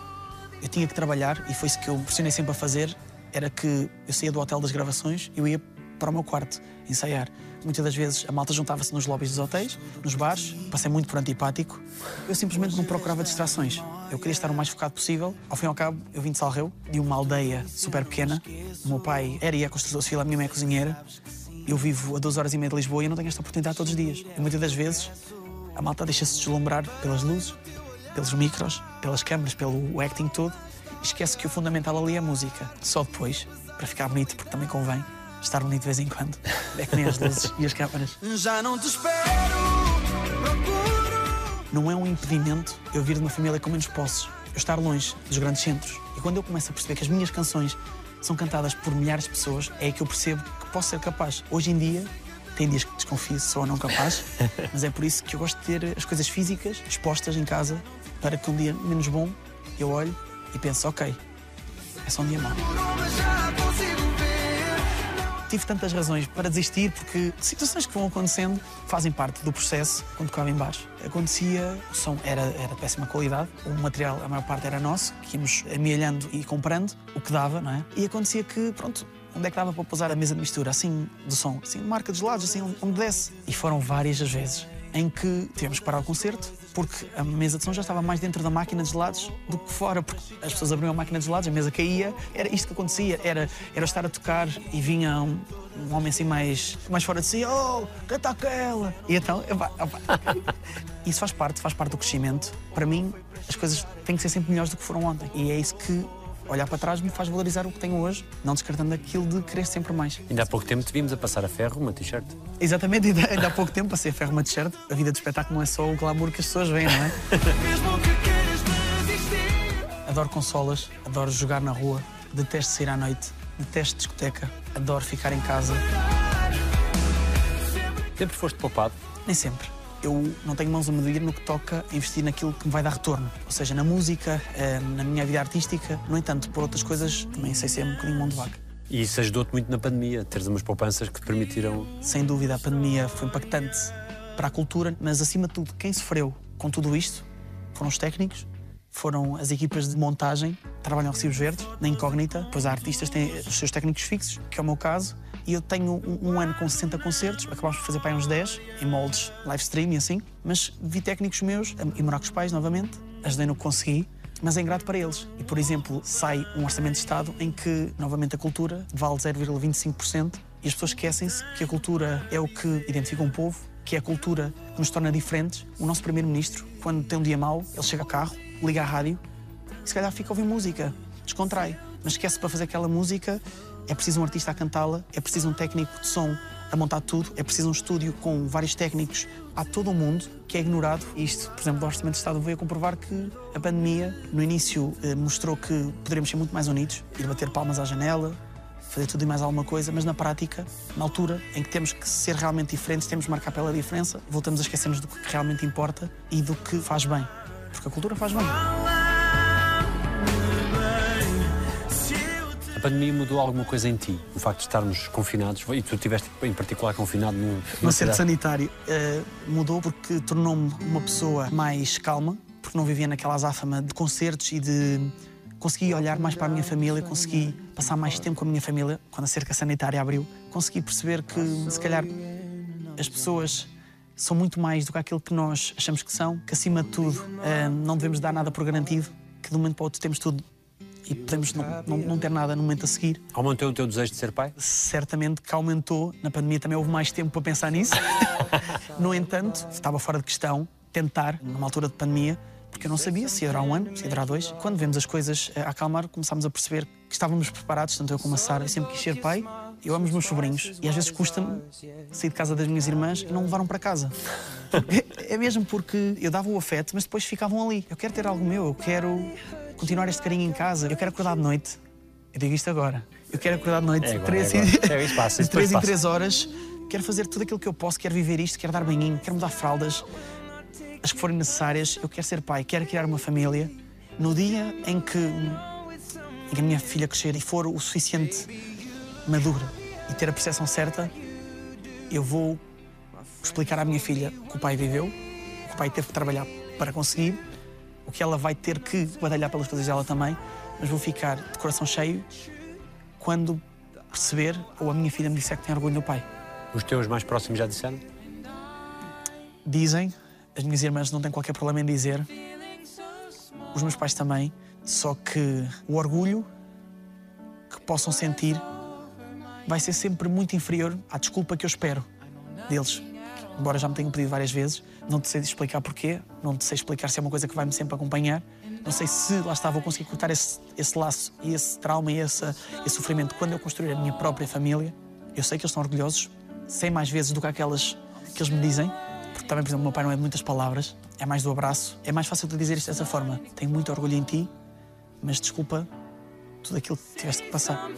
Eu tinha que trabalhar e foi isso que eu pressionei sempre a fazer. Era que eu saía do hotel das gravações e eu ia para o meu quarto ensaiar. Muitas das vezes a malta juntava-se nos lobbies dos hotéis, nos bares, passei muito por antipático. Eu simplesmente não procurava distrações. Eu queria estar o mais focado possível. Ao fim e ao cabo, eu vim de Salreu, de uma aldeia super pequena. O meu pai era e é construtor civil, a minha mãe é cozinheira. Eu vivo a duas horas e meia de Lisboa e eu não tenho esta oportunidade todos os dias. E muitas das vezes a malta deixa-se deslumbrar pelas luzes, pelos micros, pelas câmaras, pelo acting todo esquece que o fundamental ali é a música. Só depois, para ficar bonito, porque também convém estar bonito de vez em quando. É que nem as luzes e as câmaras. Já não te espero, procuro. Não é um impedimento eu vir de uma família com menos posses, eu estar longe dos grandes centros. E quando eu começo a perceber que as minhas canções são cantadas por milhares de pessoas, é que eu percebo que posso ser capaz. Hoje em dia, tem dias que desconfio se sou ou não capaz, mas é por isso que eu gosto de ter as coisas físicas expostas em casa para que um dia menos bom eu olhe e pense, ok, é só um dia mau. Tive tantas razões para desistir porque situações que vão acontecendo fazem parte do processo quando tocava em bares. Acontecia, o som era, era de péssima qualidade, o material, a maior parte era nosso, que íamos amealhando e comprando o que dava, não é? E acontecia que, pronto, onde é que dava para pousar a mesa de mistura, assim, do som, assim, marca dos lados, assim, onde desce. E foram várias as vezes em que tivemos que parar o concerto porque a mesa de som já estava mais dentro da máquina de gelados do que fora, porque as pessoas abriam a máquina de gelados, a mesa caía, era isto que acontecia, era, era estar a tocar e vinha um, um homem assim mais, mais fora de si, oh, canta aquela! E então, epá, epá. isso faz parte, faz parte do crescimento. Para mim, as coisas têm que ser sempre melhores do que foram ontem. E é isso que olhar para trás me faz valorizar o que tenho hoje, não descartando aquilo de querer sempre mais. Ainda há pouco tempo te vimos a passar a ferro uma t-shirt. Exatamente, ainda, ainda há pouco tempo passei a ferro uma t-shirt. A vida de espetáculo não é só o glamour que as pessoas veem, não é? Adoro consolas, adoro jogar na rua, detesto sair à noite, detesto discoteca, adoro ficar em casa. Sempre foste poupado. Nem sempre. Eu não tenho mãos a medir no que toca a investir naquilo que me vai dar retorno. Ou seja, na música, eh, na minha vida artística. No entanto, por outras coisas, também sei ser um bocadinho mão de vaca. E isso ajudou-te muito na pandemia, teres umas poupanças que te permitiram. Sem dúvida, a pandemia foi impactante para a cultura, mas acima de tudo, quem sofreu com tudo isto foram os técnicos, foram as equipas de montagem, trabalham recibos verdes, na incógnita, pois há artistas que têm os seus técnicos fixos, que é o meu caso, e eu tenho um, um ano com 60 concertos, acabámos por fazer para uns 10, em moldes live stream e assim, mas vi técnicos meus a ir morar com os pais novamente, ajudei no que consegui, mas é ingrato para eles. E, por exemplo, sai um orçamento de Estado em que, novamente, a cultura vale 0,25% e as pessoas esquecem-se que a cultura é o que identifica um povo, que é a cultura que nos torna diferentes. O nosso primeiro-ministro, quando tem um dia mau, ele chega ao carro, liga à rádio e se calhar fica a ouvir música, descontrai. Mas esquece para fazer aquela música, é preciso um artista a cantá-la, é preciso um técnico de som a montar tudo, é preciso um estúdio com vários técnicos. Há todo um mundo que é ignorado. Isto, por exemplo, do Orçamento de Estado veio a comprovar que a pandemia, no início, eh, mostrou que poderíamos ser muito mais unidos, ir bater palmas à janela, fazer tudo e mais alguma coisa, mas na prática, na altura em que temos que ser realmente diferentes, temos que marcar pela diferença, voltamos a esquecermos do que realmente importa e do que faz bem. Porque a cultura faz bem. Pandemia mudou alguma coisa em ti? O facto de estarmos confinados, e tu estiveste em particular confinado num, No centro sanitário eh, mudou porque tornou-me uma pessoa mais calma, porque porque não vivia naquela azáfama de concertos e de consegui olhar mais para a minha família, consegui passar mais tempo com a minha família quando a cerca sanitária abriu, consegui perceber que se calhar as pessoas são muito mais do que aquilo que nós achamos que são, que acima de tudo eh, não devemos dar nada por garantido, que de um momento para o outro temos tudo e podemos não, não, não ter nada no momento a seguir. Aumentou o teu desejo de ser pai? Certamente que aumentou, na pandemia também houve mais tempo para pensar nisso. no entanto, estava fora de questão tentar, numa altura de pandemia, porque eu não sabia se ia durar um ano, se ia durar dois. Quando vemos as coisas a acalmar, começámos a perceber que estávamos preparados, tanto eu como a Sara. Eu sempre quis ser pai, eu amo os meus sobrinhos e às vezes custa-me sair de casa das minhas irmãs e não me levaram para casa. É, é mesmo porque eu dava o afeto, mas depois ficavam ali. Eu quero ter algo meu, eu quero continuar este carinho em casa, eu quero acordar de noite. Eu digo isto agora. Eu quero acordar de noite, É agora, três, é agora. É, isso passa, de três em três horas. Quero fazer tudo aquilo que eu posso, quero viver isto, quero dar banhinho, quero mudar fraldas, as que forem necessárias. Eu quero ser pai, quero criar uma família. No dia em que, em que a minha filha crescer e for o suficiente madura e ter a percepção certa, eu vou explicar à minha filha que o pai viveu, que o pai teve que trabalhar para conseguir, o que ela vai ter que batalhar pelas coisas dela também, mas vou ficar de coração cheio quando perceber ou a minha filha me disser que tem orgulho do pai. Os teus mais próximos já disseram? Dizem, as minhas irmãs não têm qualquer problema em dizer, os meus pais também, só que o orgulho que possam sentir vai ser sempre muito inferior à desculpa que eu espero deles. Embora já me tenham pedido várias vezes, não te sei explicar porquê, não te sei explicar se é uma coisa que vai-me sempre acompanhar, não sei se lá está, vou conseguir cortar esse, esse laço e esse trauma e esse, esse sofrimento quando eu construir a minha própria família. Eu sei que eles estão orgulhosos, sei mais vezes do que aquelas que eles me dizem, porque também, por exemplo, o meu pai não é de muitas palavras, é mais do abraço. É mais fácil de dizer isto dessa forma. Tenho muito orgulho em ti, mas desculpa tudo aquilo que tiveste que passar.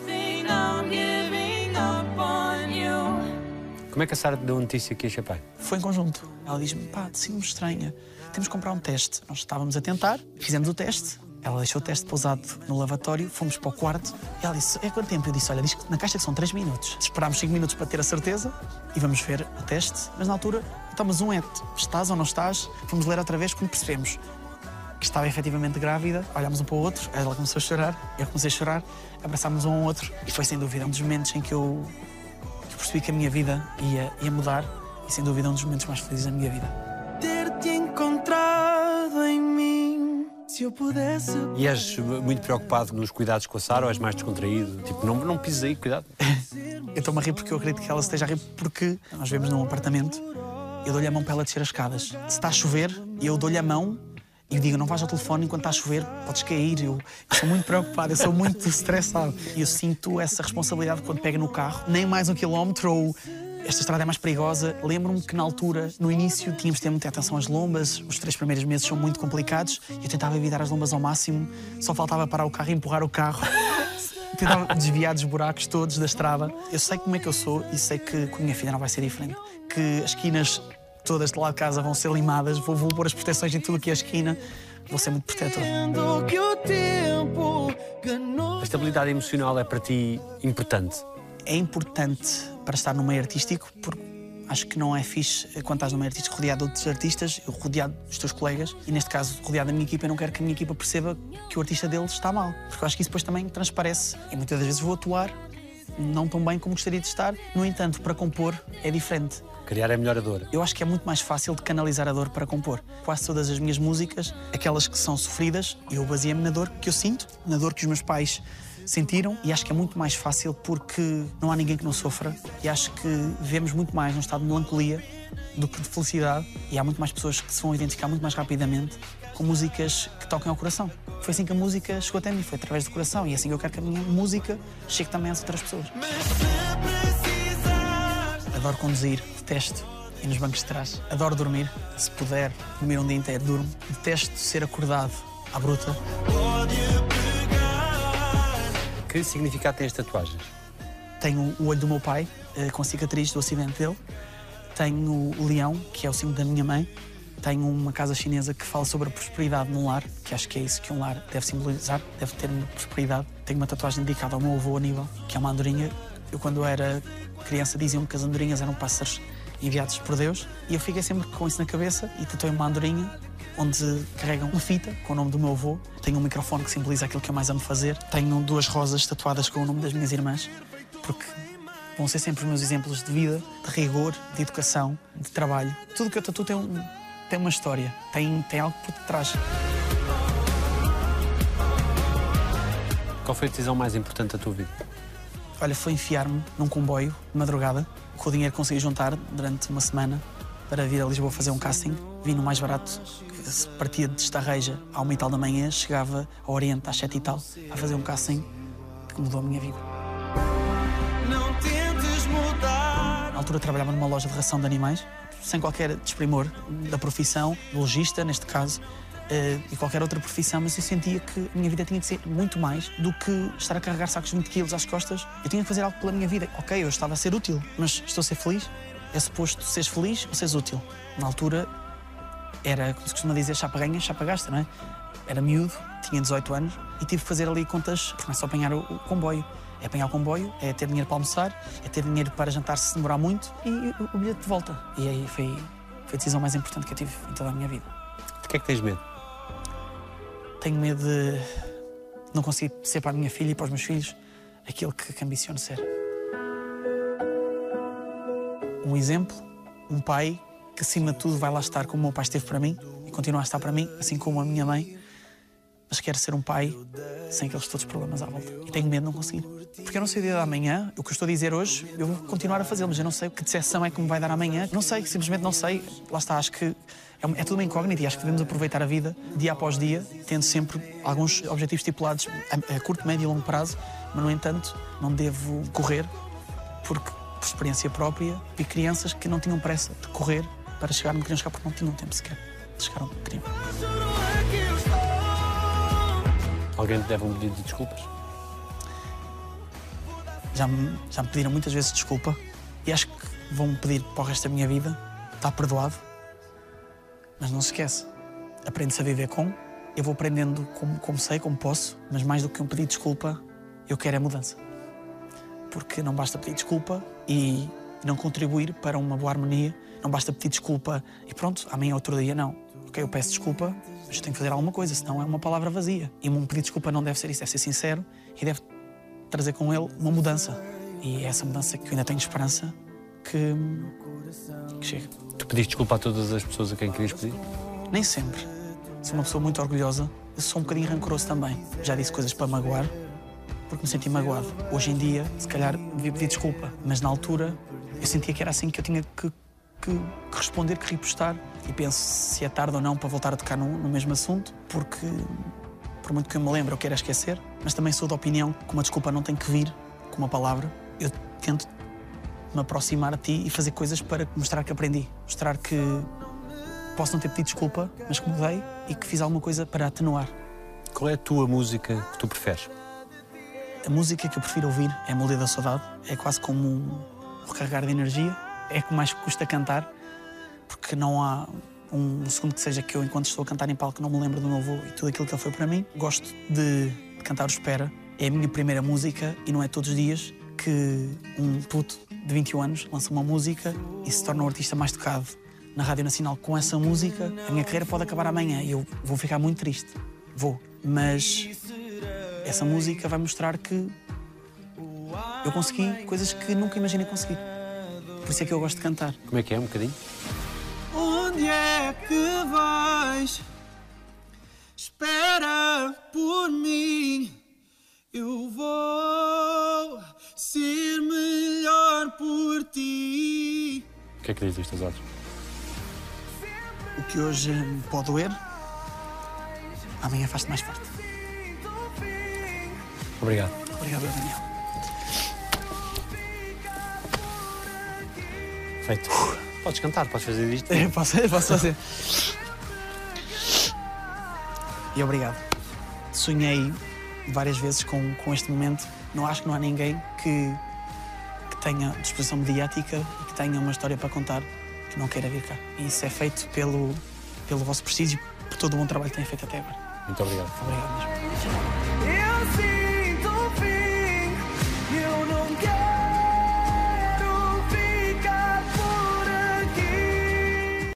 Como é que a Sara deu a notícia ia ser pai? Foi em conjunto. Ela diz-me, pá, sinto-me estranha. Temos que comprar um teste. Nós estávamos a tentar, fizemos o teste. Ela deixou o teste pousado no lavatório, fomos para o quarto. E ela disse, é quanto tempo? Eu disse, olha, diz que na caixa que são 3 minutos. Esperámos 5 minutos para ter a certeza e vamos ver o teste. Mas na altura, mas um é, estás ou não estás? Fomos ler outra vez quando percebemos que estava efetivamente grávida. Olhámos um para o outro, ela começou a chorar, eu comecei a chorar, abraçámos um ao outro. E foi sem dúvida um dos momentos em que eu percebi que a minha vida ia, ia mudar. E sem dúvida um dos momentos mais felizes da minha vida. Ter-te encontrado em mim. Se eu pudesse. E és muito preocupado nos cuidados com a Sara ou és mais descontraído? Tipo, não, não pises aí, cuidado. Eu estou-me a rir porque eu acredito que ela esteja a rir porque nós vivemos num apartamento. Eu dou-lhe a mão para ela descer as escadas. Se está a chover, eu dou-lhe a mão e digo: não vais ao telefone enquanto está a chover, podes cair. Eu, eu sou muito preocupado, eu sou muito estressado. E eu sinto essa responsabilidade quando pega no carro, nem mais um quilómetro ou esta estrada é mais perigosa. Lembro-me que na altura, no início, tínhamos de ter muita atenção às lombas. Os três primeiros meses são muito complicados. Eu tentava evitar as lombas ao máximo, só faltava parar o carro e empurrar o carro. Tentava desviar dos buracos todos da estrada. Eu sei como é que eu sou e sei que com a minha filha não vai ser diferente. Que as esquinas todas de lá de casa vão ser limadas, vou, vou pôr as proteções em tudo aqui a esquina, vou ser muito protetor. A estabilidade emocional é para ti importante. É importante para estar no meio artístico, porque acho que não é fixe quando estás no meio artístico rodeado de outros artistas, eu rodeado dos teus colegas, e neste caso rodeado da minha equipa, eu não quero que a minha equipa perceba que o artista deles está mal, porque eu acho que isso depois também transparece, e muitas das vezes vou atuar não tão bem como gostaria de estar, no entanto, para compor é diferente. Criar é melhor a dor. Eu acho que é muito mais fácil de canalizar a dor para compor. Quase todas as minhas músicas, aquelas que são sofridas, eu baseei-me na dor que eu sinto, na dor que os meus pais sentiram e acho que é muito mais fácil porque não há ninguém que não sofra e acho que vemos muito mais num estado de melancolia do que de felicidade e há muito mais pessoas que se vão identificar muito mais rapidamente com músicas que toquem ao coração. Foi assim que a música chegou até mim, foi através do coração e é assim que eu quero que a minha música chegue também às outras pessoas. Adoro conduzir, detesto ir nos bancos de trás. Adoro dormir, se puder, dormir um dia inteiro, durmo. Detesto ser acordado à bruta. Que significado têm as tatuagens? Tenho o olho do meu pai, eh, com cicatriz do acidente dele. Tenho o leão, que é o símbolo da minha mãe. Tenho uma casa chinesa que fala sobre a prosperidade no lar, que acho que é isso que um lar deve simbolizar, deve ter prosperidade. Tenho uma tatuagem dedicada ao meu avô Aníbal, que é uma andorinha. Eu, quando era criança, diziam que as andorinhas eram pássaros enviados por Deus. E eu fiquei sempre com isso na cabeça e tatuei uma andorinha onde carregam uma fita com o nome do meu avô. Tenho um microfone que simboliza aquilo que eu mais amo fazer. Tenho duas rosas tatuadas com o nome das minhas irmãs, porque vão ser sempre os meus exemplos de vida, de rigor, de educação, de trabalho. Tudo que eu tatuo tem, um, tem uma história, tem, tem algo por detrás. Qual foi a decisão mais importante da tua vida? Olha, foi enfiar-me num comboio de madrugada, com o dinheiro que consegui juntar durante uma semana para vir a Lisboa fazer um casting. Vim no mais barato, partia de Estarreja à uma e tal da manhã, chegava ao Oriente às sete e tal, a fazer um casting que mudou a minha vida. Não tentes mudar. Na altura trabalhava numa loja de ração de animais, sem qualquer desprimor da profissão, lojista neste caso, eh, e qualquer outra profissão, mas eu sentia que a minha vida tinha que ser muito mais do que estar a carregar sacos de 20 quilos às costas. Eu tinha que fazer algo pela minha vida. Ok, eu estava a ser útil, mas estou a ser feliz? É suposto seres feliz ou seres útil? Na altura era, como se costuma dizer, chapa ganha, chapa gasta, não é? Era miúdo, tinha 18 anos e tive que fazer ali contas, porque não é só apanhar o, o comboio. É apanhar o comboio, é ter dinheiro para almoçar, é ter dinheiro para jantar se demorar muito e o, o bilhete de volta. E aí foi, foi a decisão mais importante que eu tive em toda a minha vida. De que é que tens medo? Tenho medo de não conseguir ser para a minha filha e para os meus filhos aquilo que, que ambiciono ser. Um exemplo, um pai que acima de tudo vai lá estar como o meu pai esteve para mim e continua a estar para mim, assim como a minha mãe, mas quero ser um pai sem aqueles todos os problemas à volta. E tenho medo de não conseguir. Porque eu não sei o dia da manhã, o que eu estou a dizer hoje, eu vou continuar a fazê-lo, mas eu não sei que decepção é que me vai dar amanhã. Não sei, simplesmente não sei. Lá está, acho que é, é tudo uma incógnita e acho que devemos aproveitar a vida dia após dia, tendo sempre alguns objetivos estipulados a, a curto, médio e longo prazo, mas no entanto não devo correr, porque por experiência própria vi crianças que não tinham pressa de correr para chegar onde queriam chegar porque não tinham tempo sequer de chegar onde queriam. Alguém te deve um pedido de desculpas? Já me, já me pediram muitas vezes desculpa e acho que vão me pedir para o resto da minha vida. Está perdoado. Mas não se esquece. Aprende-se a viver com. Eu vou aprendendo como, como sei, como posso, mas mais do que um pedido de desculpa, eu quero é mudança. Porque não basta pedir desculpa e não contribuir para uma boa harmonia. Não basta pedir desculpa e pronto, amanhã é outro dia, não. Ok, eu peço desculpa, mas eu tenho que fazer alguma coisa, senão é uma palavra vazia. E um pedido de desculpa não deve ser isso, deve ser sincero e deve trazer com ele uma mudança. E é essa mudança que eu ainda tenho esperança que, que chega. Tu pediste desculpa a todas as pessoas a quem querias pedir? Nem sempre. Sou uma pessoa muito orgulhosa. Eu sou um bocadinho rancoroso também. Já disse coisas para magoar, porque me senti magoado. Hoje em dia, se calhar, devia pedir desculpa. Mas na altura, eu sentia que era assim que eu tinha que, que- que responder, que repostar. E penso se é tarde ou não para voltar a tocar no, no mesmo assunto, porque, por muito que eu me lembre, eu quero esquecer. Mas também sou da opinião que uma desculpa não tem que vir com uma palavra. Eu tento me aproximar a ti e fazer coisas para mostrar que aprendi. Mostrar que posso não ter pedido desculpa, mas que mudei e que fiz alguma coisa para atenuar. Qual é a tua música que tu preferes? A música que eu prefiro ouvir é a Melodia da Saudade. É quase como um recarregar de energia. É que mais custa cantar, porque não há um segundo que seja que eu, enquanto estou a cantar em palco, não me lembro do meu avô e tudo aquilo que ele foi para mim. Gosto de, cantar o Espera. É a minha primeira música e não é todos os dias que um puto de 21 anos lança uma música e se torna o artista mais tocado na Rádio Nacional com essa música. A minha carreira pode acabar amanhã e eu vou ficar muito triste. Vou. Mas essa música vai mostrar que eu consegui coisas que nunca imaginei conseguir. Por isso é que eu gosto de cantar. Como é que é? Um bocadinho? Onde é que vais? Espera por mim. Eu vou ser melhor por ti. O que é que diz isto aos olhos? O que hoje pode doer, amanhã faz-te mais forte. Obrigado. Obrigado, Daniel. Feito. Podes cantar, podes fazer isto. Eu posso, eu posso fazer. E obrigado. Sonhei várias vezes com, com este momento. Não acho que não há ninguém que, que tenha disposição mediática e que tenha uma história para contar que não queira vir cá. E isso é feito pelo, pelo vosso prestígio, por todo o bom trabalho que têm feito até agora. Muito obrigado. Obrigado mesmo.